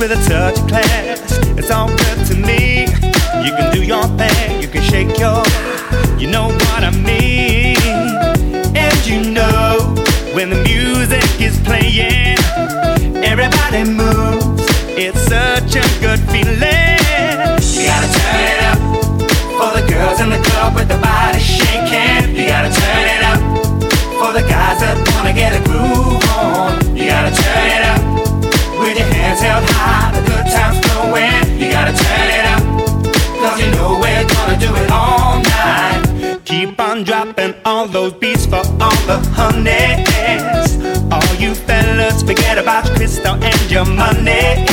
with a touch of class. It's all good to me. You can do your thing, you can shake your, you know what I mean. And you know when the music is playing, everybody moves. It's such a good feeling. You gotta turn it up for the girls in the club with the body. I'm dropping all those beats for all the honeys. All you fellas, forget about your crystal and your money.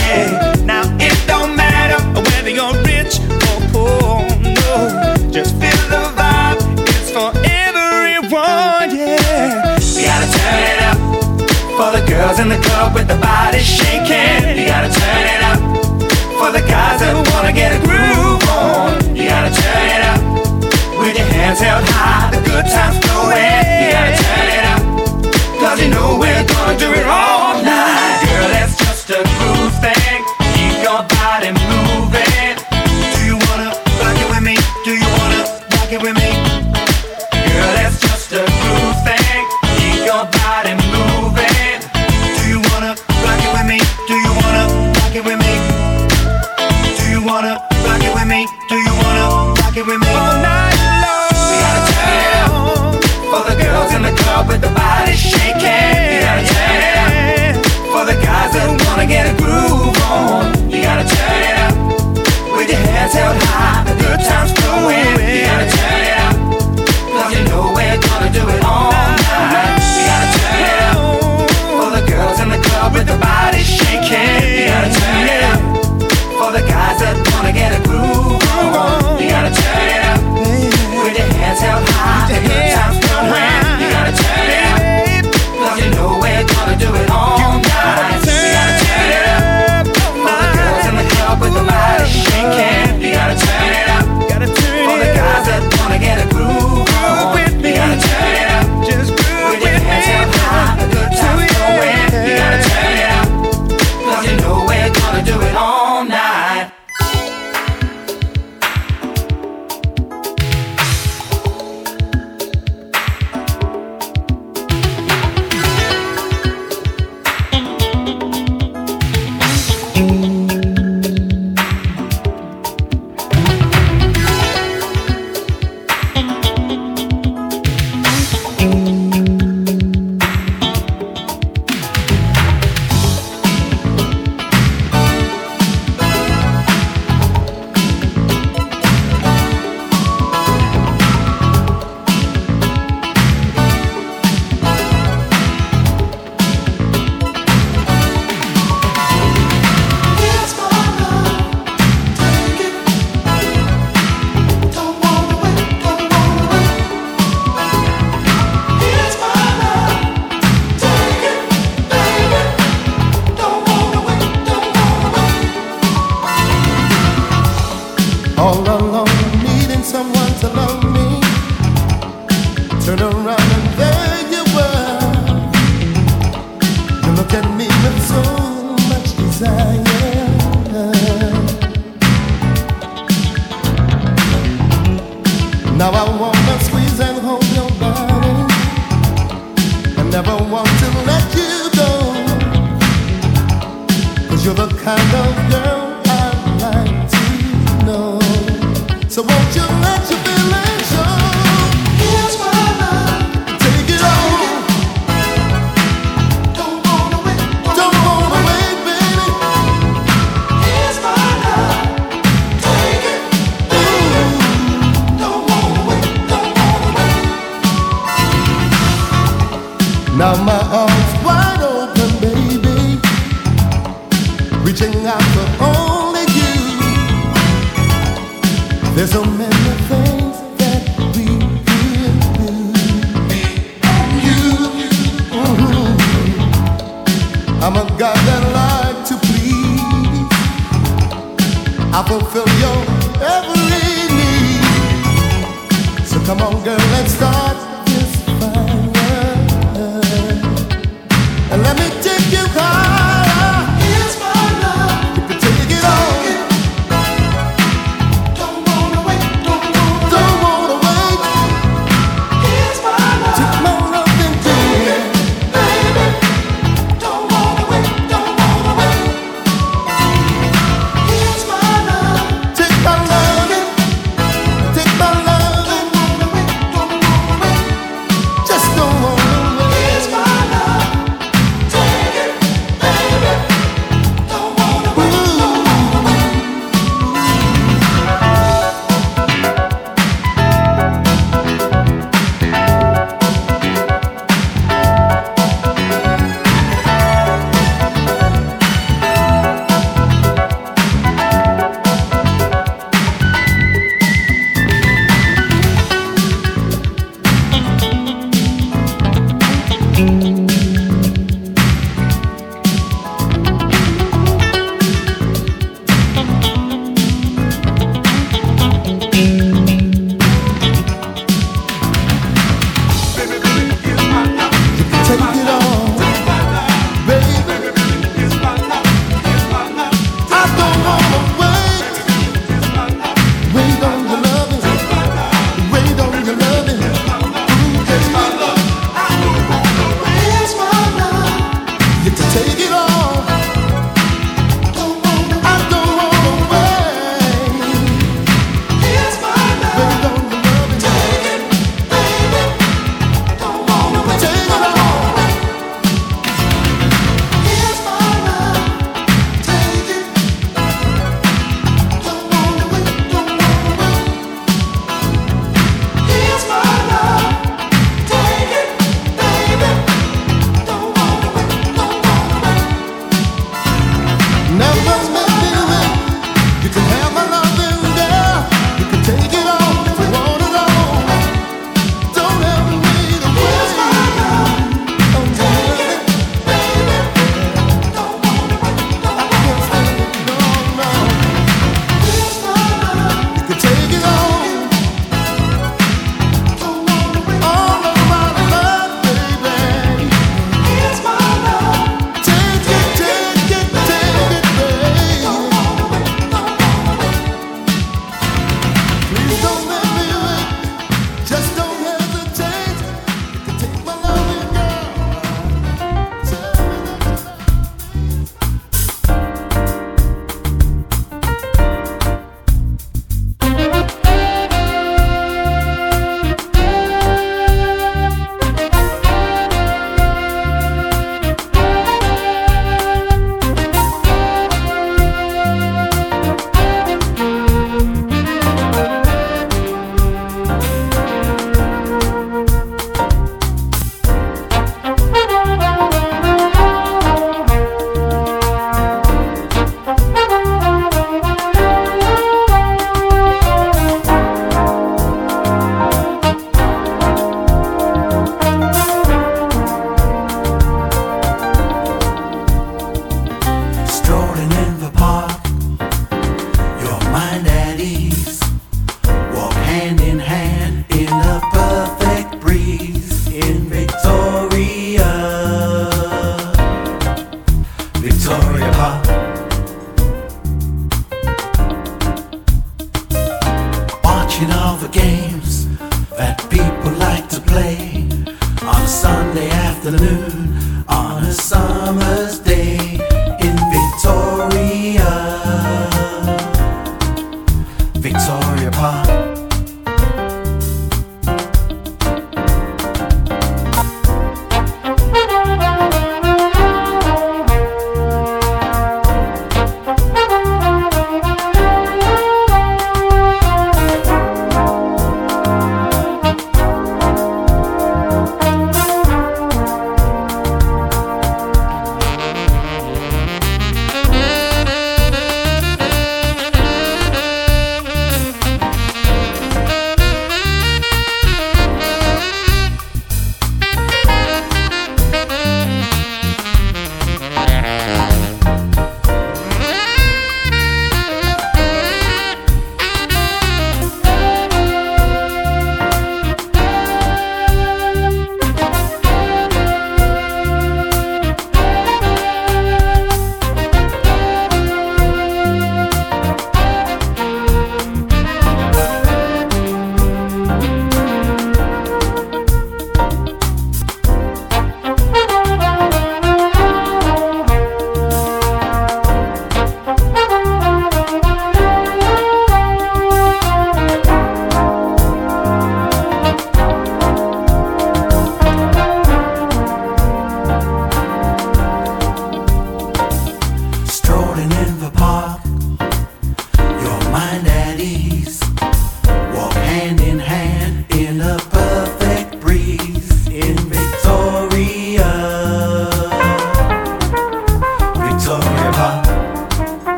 Now it don't matter whether you're rich or poor, no. Just feel the vibe, it's for everyone, yeah. We gotta turn it up for the girls in the club with the body shaking. We gotta turn it up for the guys that wanna get a groove on. You gotta turn it up with your hands held good times flowing. You gotta turn it up, cause you know we're gonna do it all.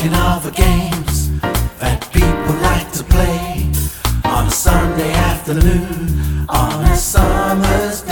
thinking of the games that people like to play on a Sunday afternoon on a summer's day.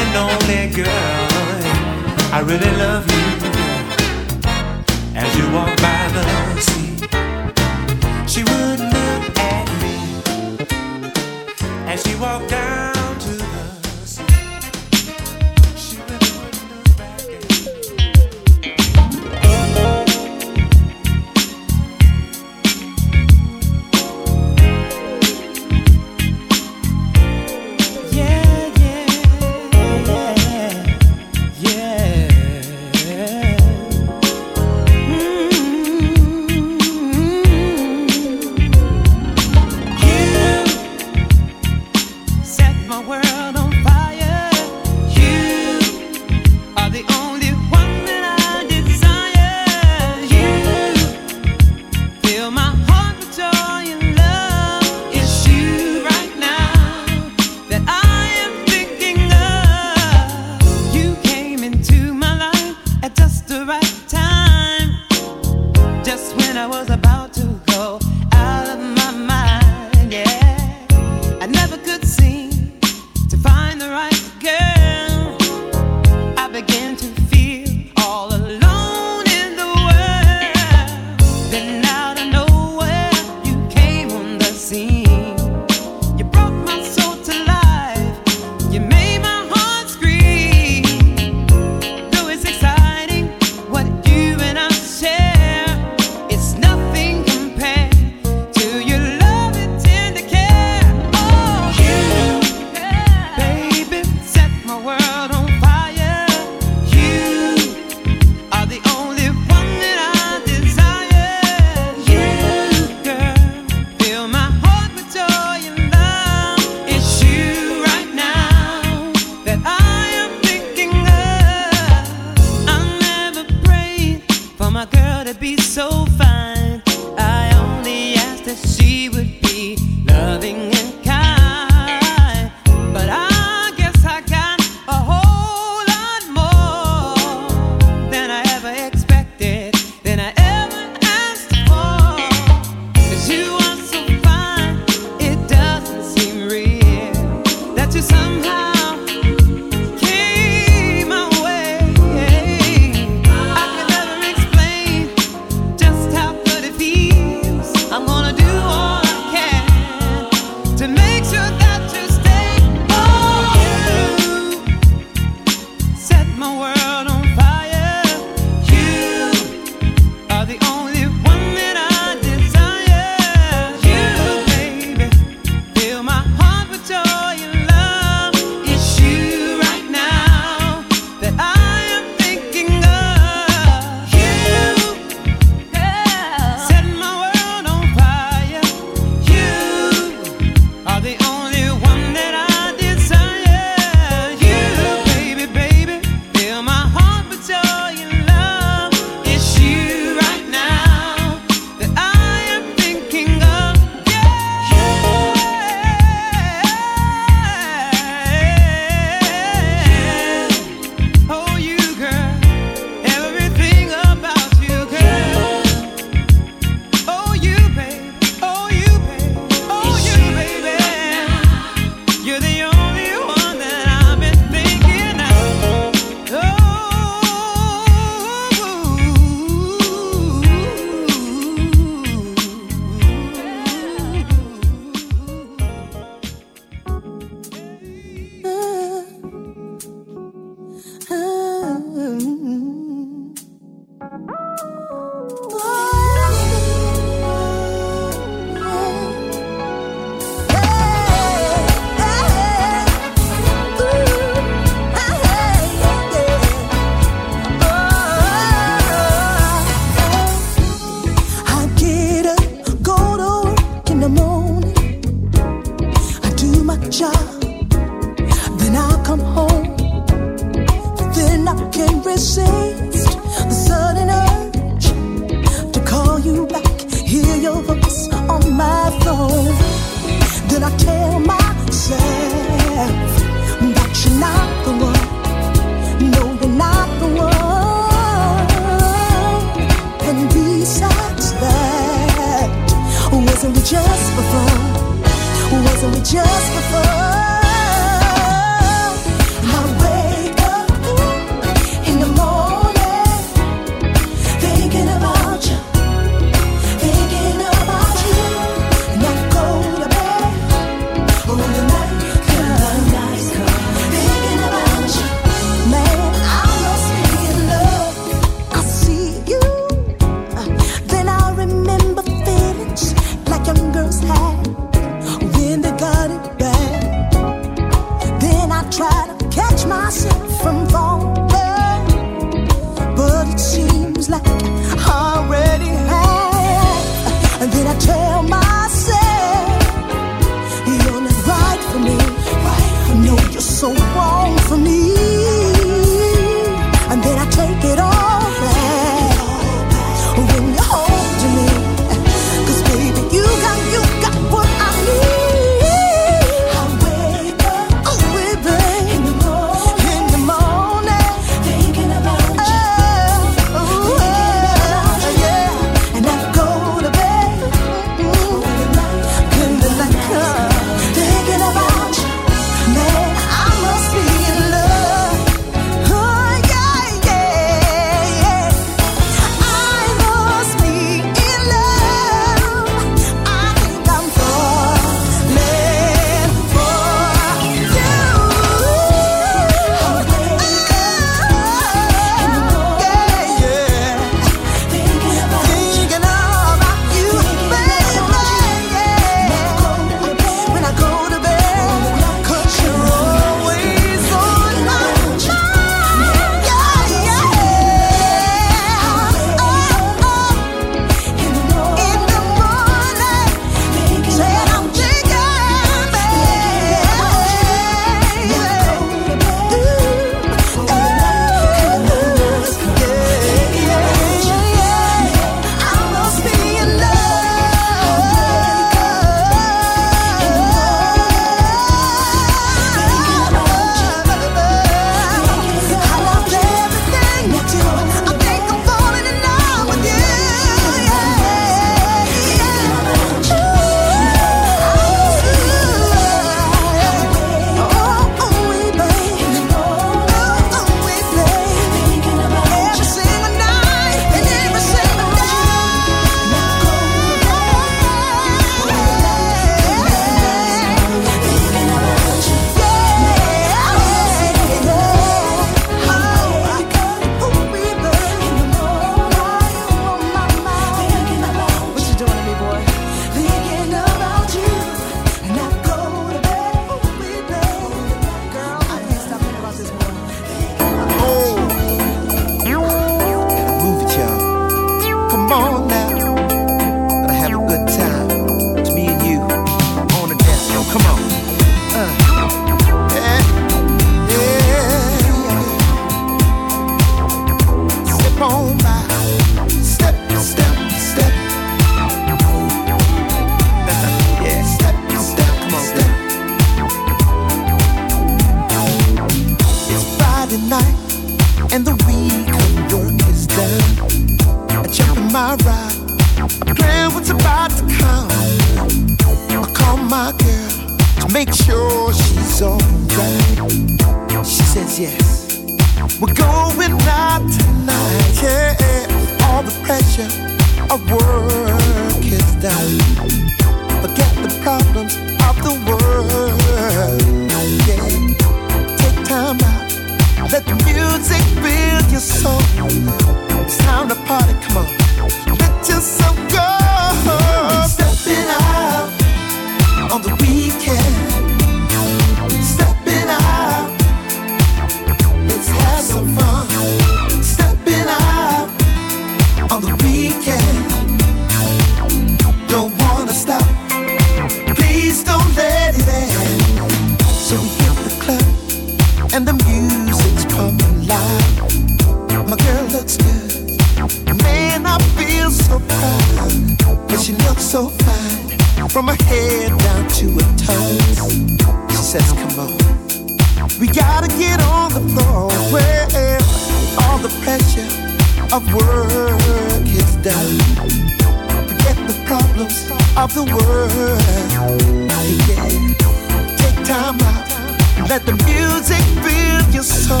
Let the music fill your soul.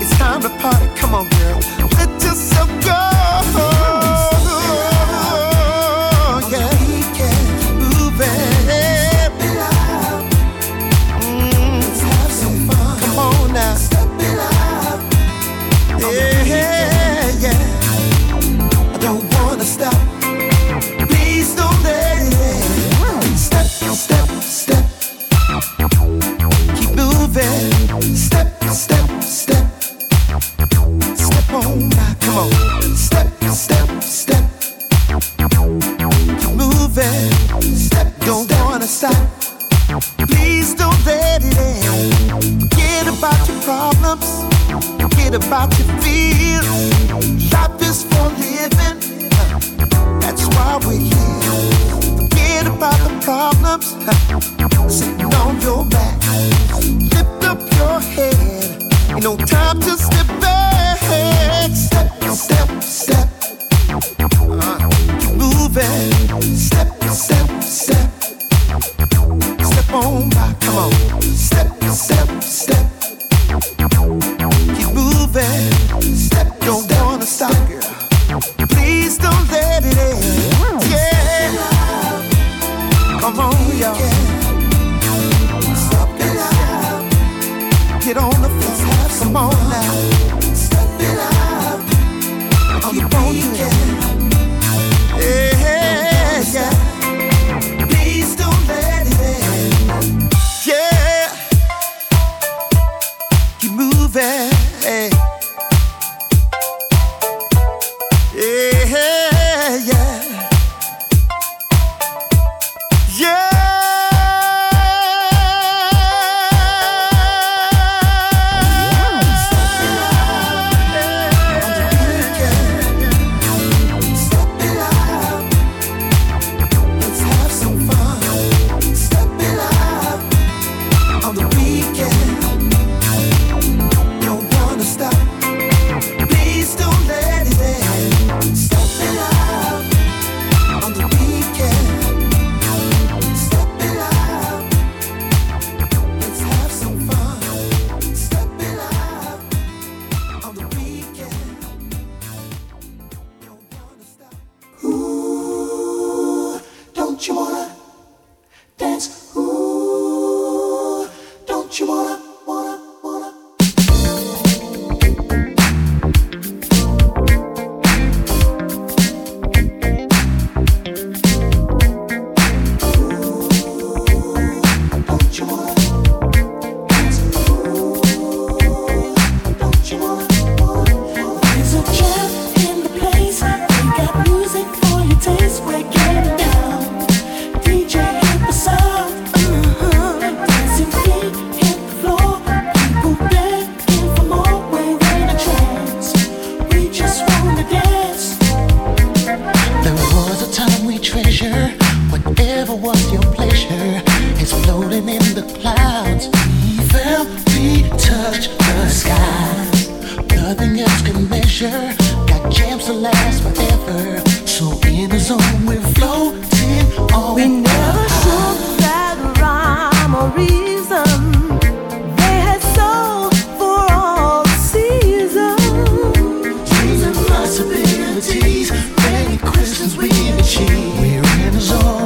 It's time to party. Come on, girl. Let your possibilities, many questions we achieve. We're in the zone.